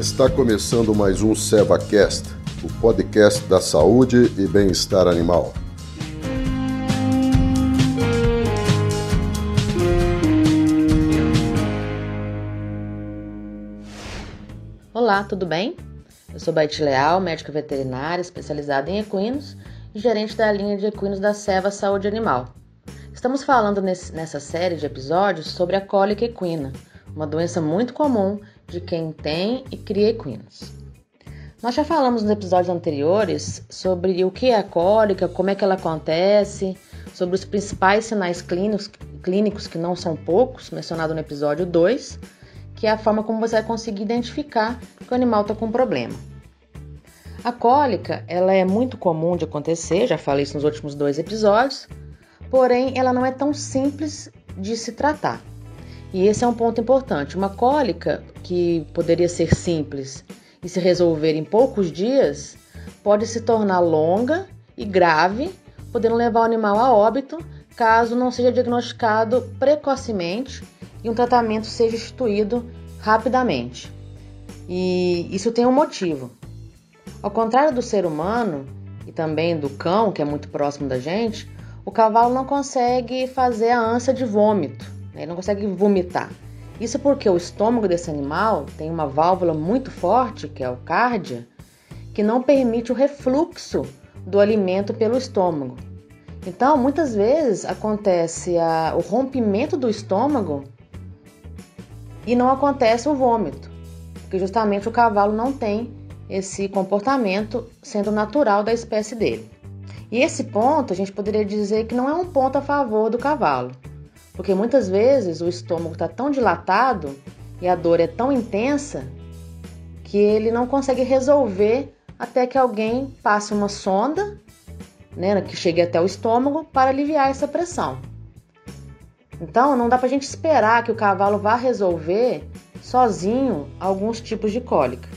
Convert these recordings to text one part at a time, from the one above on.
Está começando mais um SevaCast, o podcast da saúde e bem-estar animal. Olá, tudo bem? Eu sou Baite Leal, médica veterinária especializada em equinos e gerente da linha de equinos da Seva Saúde Animal. Estamos falando nesse, nessa série de episódios sobre a cólica equina, uma doença muito comum de quem tem e cria equinos. Nós já falamos nos episódios anteriores sobre o que é a cólica, como é que ela acontece, sobre os principais sinais clínicos, clínicos que não são poucos, mencionado no episódio 2, que é a forma como você vai conseguir identificar que o animal está com um problema. A cólica, ela é muito comum de acontecer, já falei isso nos últimos dois episódios, porém ela não é tão simples de se tratar. E esse é um ponto importante. Uma cólica que poderia ser simples e se resolver em poucos dias pode se tornar longa e grave, podendo levar o animal a óbito caso não seja diagnosticado precocemente e um tratamento seja instituído rapidamente. E isso tem um motivo. Ao contrário do ser humano e também do cão, que é muito próximo da gente, o cavalo não consegue fazer a ânsia de vômito? Ele não consegue vomitar. Isso porque o estômago desse animal tem uma válvula muito forte, que é o cárdia, que não permite o refluxo do alimento pelo estômago. Então, muitas vezes acontece a, o rompimento do estômago e não acontece o vômito, porque justamente o cavalo não tem esse comportamento sendo natural da espécie dele. E esse ponto a gente poderia dizer que não é um ponto a favor do cavalo. Porque muitas vezes o estômago está tão dilatado e a dor é tão intensa que ele não consegue resolver até que alguém passe uma sonda, né, que chegue até o estômago para aliviar essa pressão. Então, não dá para a gente esperar que o cavalo vá resolver sozinho alguns tipos de cólica.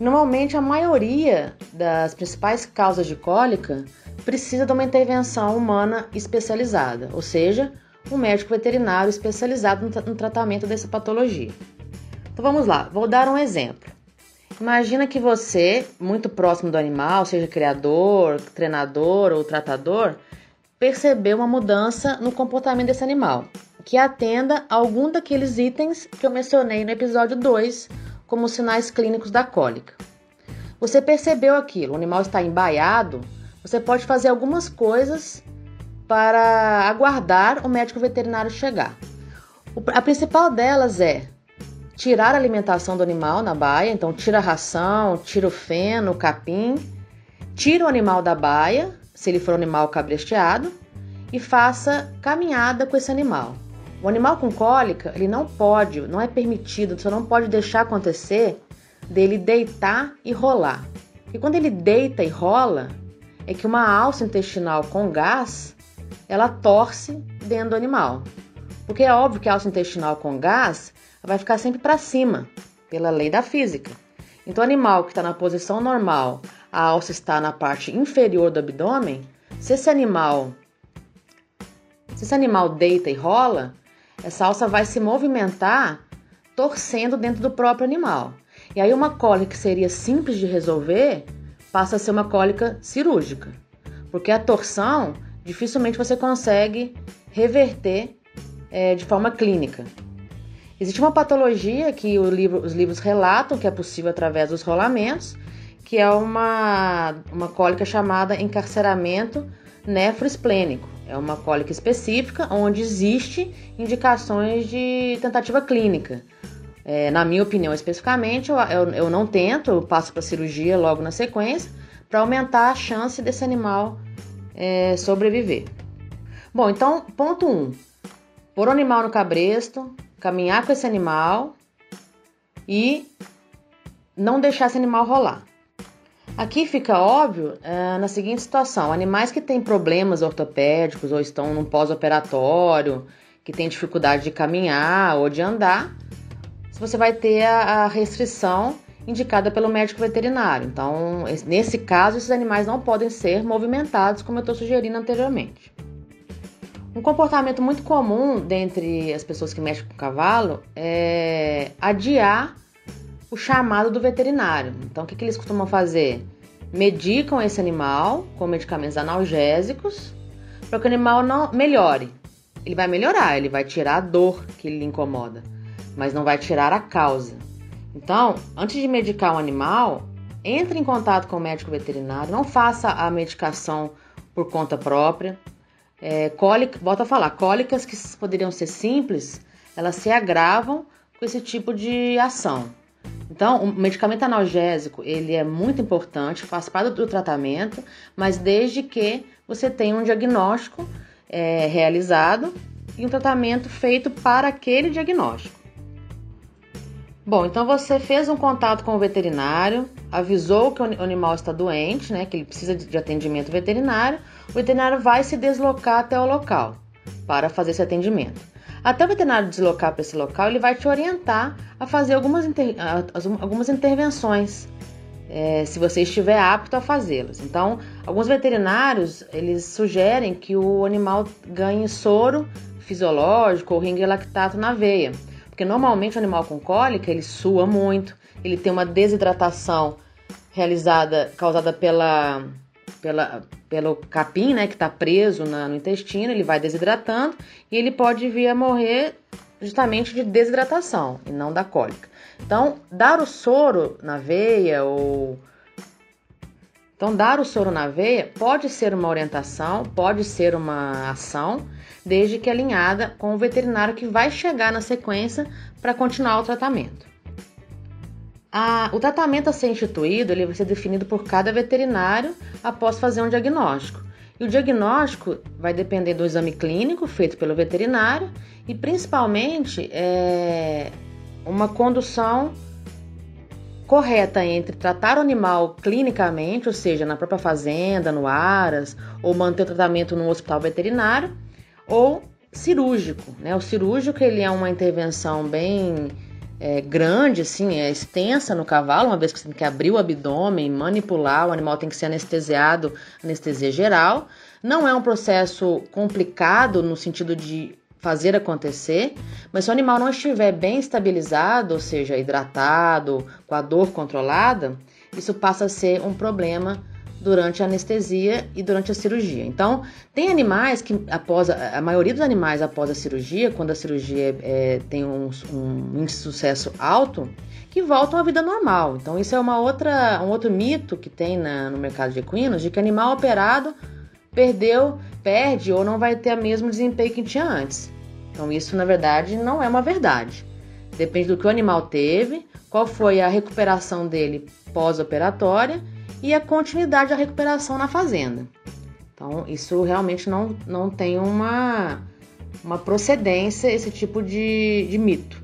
Normalmente, a maioria das principais causas de cólica precisa de uma intervenção humana especializada, ou seja, um médico veterinário especializado no, tratamento dessa patologia. Então vamos lá, vou dar um exemplo. Imagina que você, muito próximo do animal, seja criador, treinador ou tratador, percebeu uma mudança no comportamento desse animal, que atenda a algum daqueles itens que eu mencionei no episódio 2 como sinais clínicos da cólica. Você percebeu aquilo, o animal está embaiado, você pode fazer algumas coisas para aguardar o médico veterinário chegar. A principal delas é tirar a alimentação do animal na baia, então tira a ração, tira o feno, o capim, tira o animal da baia, se ele for um animal cabresteado, e faça caminhada com esse animal. O animal com cólica, ele não pode, não é permitido, você não pode deixar acontecer dele deitar e rolar. E quando ele deita e rola, é que uma alça intestinal com gás ela torce dentro do animal. Porque é óbvio que a alça intestinal com gás vai ficar sempre para cima, pela lei da física. Então, o animal que está na posição normal, a alça está na parte inferior do abdômen, se esse animal se esse animal deita e rola, essa alça vai se movimentar torcendo dentro do próprio animal. E aí uma cólica que seria simples de resolver passa a ser uma cólica cirúrgica, porque a torção dificilmente você consegue reverter é, de forma clínica. Existe uma patologia que livro, os livros relatam que é possível através dos rolamentos, que é uma, uma cólica chamada encarceramento nefroesplênico. É uma cólica específica onde existe indicações de tentativa clínica. É, na minha opinião, especificamente, eu, eu, eu não tento, eu passo para cirurgia logo na sequência para aumentar a chance desse animal é, sobreviver. Bom, então, ponto 1. Um, pôr o animal no cabresto, caminhar com esse animal e não deixar esse animal rolar. Aqui fica óbvio é, na seguinte situação: animais que têm problemas ortopédicos ou estão num pós-operatório, que têm dificuldade de caminhar ou de andar, você vai ter a, a restrição indicada pelo médico veterinário. Então, nesse caso, esses animais não podem ser movimentados, como eu estou sugerindo anteriormente. Um comportamento muito comum dentre as pessoas que mexem com cavalo é adiar o chamado do veterinário. Então, o que, que eles costumam fazer? Medicam esse animal com medicamentos analgésicos para que o animal não melhore. Ele vai melhorar, ele vai tirar a dor que lhe incomoda, mas não vai tirar a causa. Então, antes de medicar um animal, entre em contato com o médico veterinário, não faça a medicação por conta própria. É, cólica, volto a falar, cólicas que poderiam ser simples, elas se agravam com esse tipo de ação. Então, o medicamento analgésico, ele é muito importante, faz parte do tratamento, mas desde que você tenha um diagnóstico é, realizado e um tratamento feito para aquele diagnóstico. Bom, então você fez um contato com o veterinário, avisou que o animal está doente, né, que ele precisa de atendimento veterinário, o veterinário vai se deslocar até o local para fazer esse atendimento. Até o veterinário deslocar para esse local, ele vai te orientar a fazer algumas, inter... algumas intervenções, é, se você estiver apto a fazê-las. Então, alguns veterinários eles sugerem que o animal ganhe soro fisiológico ou ringue lactato na veia porque normalmente o animal com cólica, ele sua muito, ele tem uma desidratação realizada, causada pela, pela, pelo capim, né, que está preso na, no intestino, ele vai desidratando e ele pode vir a morrer justamente de desidratação e não da cólica. Então, dar o soro na veia ou então, dar o soro na veia pode ser uma orientação, pode ser uma ação, desde que alinhada com o veterinário que vai chegar na sequência para continuar o tratamento. A, o tratamento a ser instituído ele vai ser definido por cada veterinário após fazer um diagnóstico. E o diagnóstico vai depender do exame clínico feito pelo veterinário e principalmente é, uma condução correta entre tratar o animal clinicamente, ou seja, na própria fazenda, no aras, ou manter o tratamento no hospital veterinário, ou cirúrgico. Né? O cirúrgico ele é uma intervenção bem é, grande, assim, é extensa no cavalo, uma vez que você tem que abrir o abdômen, manipular, o animal tem que ser anestesiado, anestesia geral. Não é um processo complicado no sentido de fazer acontecer, mas se o animal não estiver bem estabilizado, ou seja, hidratado, com a dor controlada, isso passa a ser um problema durante a anestesia e durante a cirurgia. Então, tem animais que após a, a maioria dos animais após a cirurgia, quando a cirurgia é, tem um, um índice de sucesso alto, que voltam à vida normal. Então, isso é uma outra, um outro mito que tem na, no mercado de equinos, de que animal operado perdeu, perde ou não vai ter o mesmo desempenho que tinha antes. Então, isso na verdade não é uma verdade. Depende do que o animal teve, qual foi a recuperação dele pós-operatória e a continuidade da recuperação na fazenda. Então, isso realmente não, não tem uma, uma procedência, esse tipo de, de mito.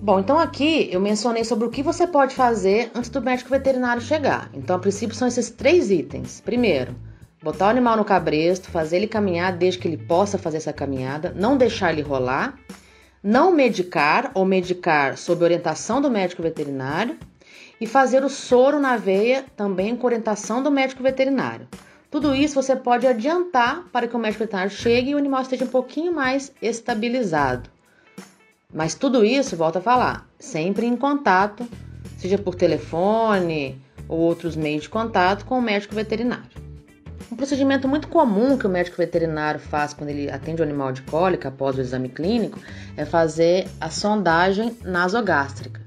Bom, então aqui eu mencionei sobre o que você pode fazer antes do médico veterinário chegar. Então, a princípio, são esses três itens. Primeiro, botar o animal no cabresto, fazer ele caminhar desde que ele possa fazer essa caminhada, não deixar ele rolar, não medicar ou medicar sob orientação do médico veterinário e fazer o soro na veia também com orientação do médico veterinário. Tudo isso você pode adiantar para que o médico veterinário chegue e o animal esteja um pouquinho mais estabilizado. Mas tudo isso, volta a falar, sempre em contato, seja por telefone ou outros meios de contato com o médico veterinário. Um procedimento muito comum que o médico veterinário faz quando ele atende o um animal de cólica após o exame clínico é fazer a sondagem nasogástrica,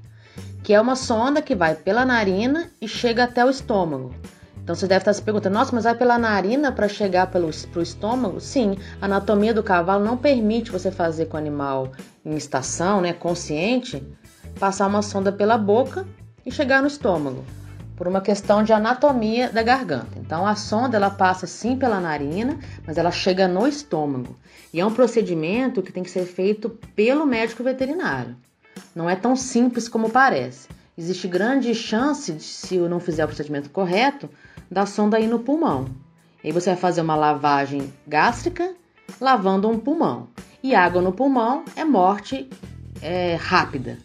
que é uma sonda que vai pela narina e chega até o estômago. Então você deve estar se perguntando, nossa, mas vai pela narina para chegar para o estômago? Sim, a anatomia do cavalo não permite você fazer com o animal em estação, né, consciente, passar uma sonda pela boca e chegar no estômago por uma questão de anatomia da garganta. Então a sonda ela passa sim pela narina, mas ela chega no estômago. E é um procedimento que tem que ser feito pelo médico veterinário. Não é tão simples como parece. Existe grande chance, de, se eu não fizer o procedimento correto, da sonda ir no pulmão. E aí você vai fazer uma lavagem gástrica lavando um pulmão. E água no pulmão é morte é, rápida.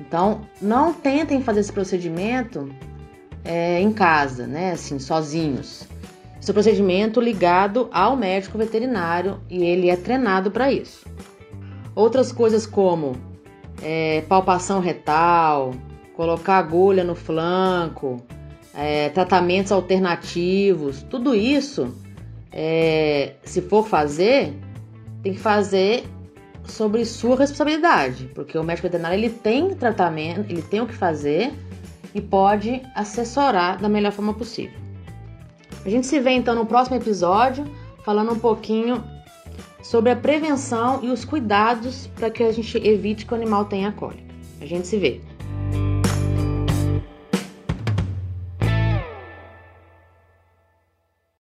Então, não tentem fazer esse procedimento é, em casa, né? Assim, sozinhos. Esse é procedimento ligado ao médico veterinário e ele é treinado para isso. Outras coisas como é, palpação retal, colocar agulha no flanco, é, tratamentos alternativos, tudo isso, é, se for fazer, tem que fazer sobre sua responsabilidade, porque o médico veterinário ele tem tratamento, ele tem o que fazer e pode assessorar da melhor forma possível. A gente se vê então no próximo episódio falando um pouquinho sobre a prevenção e os cuidados para que a gente evite que o animal tenha cólica. A gente se vê.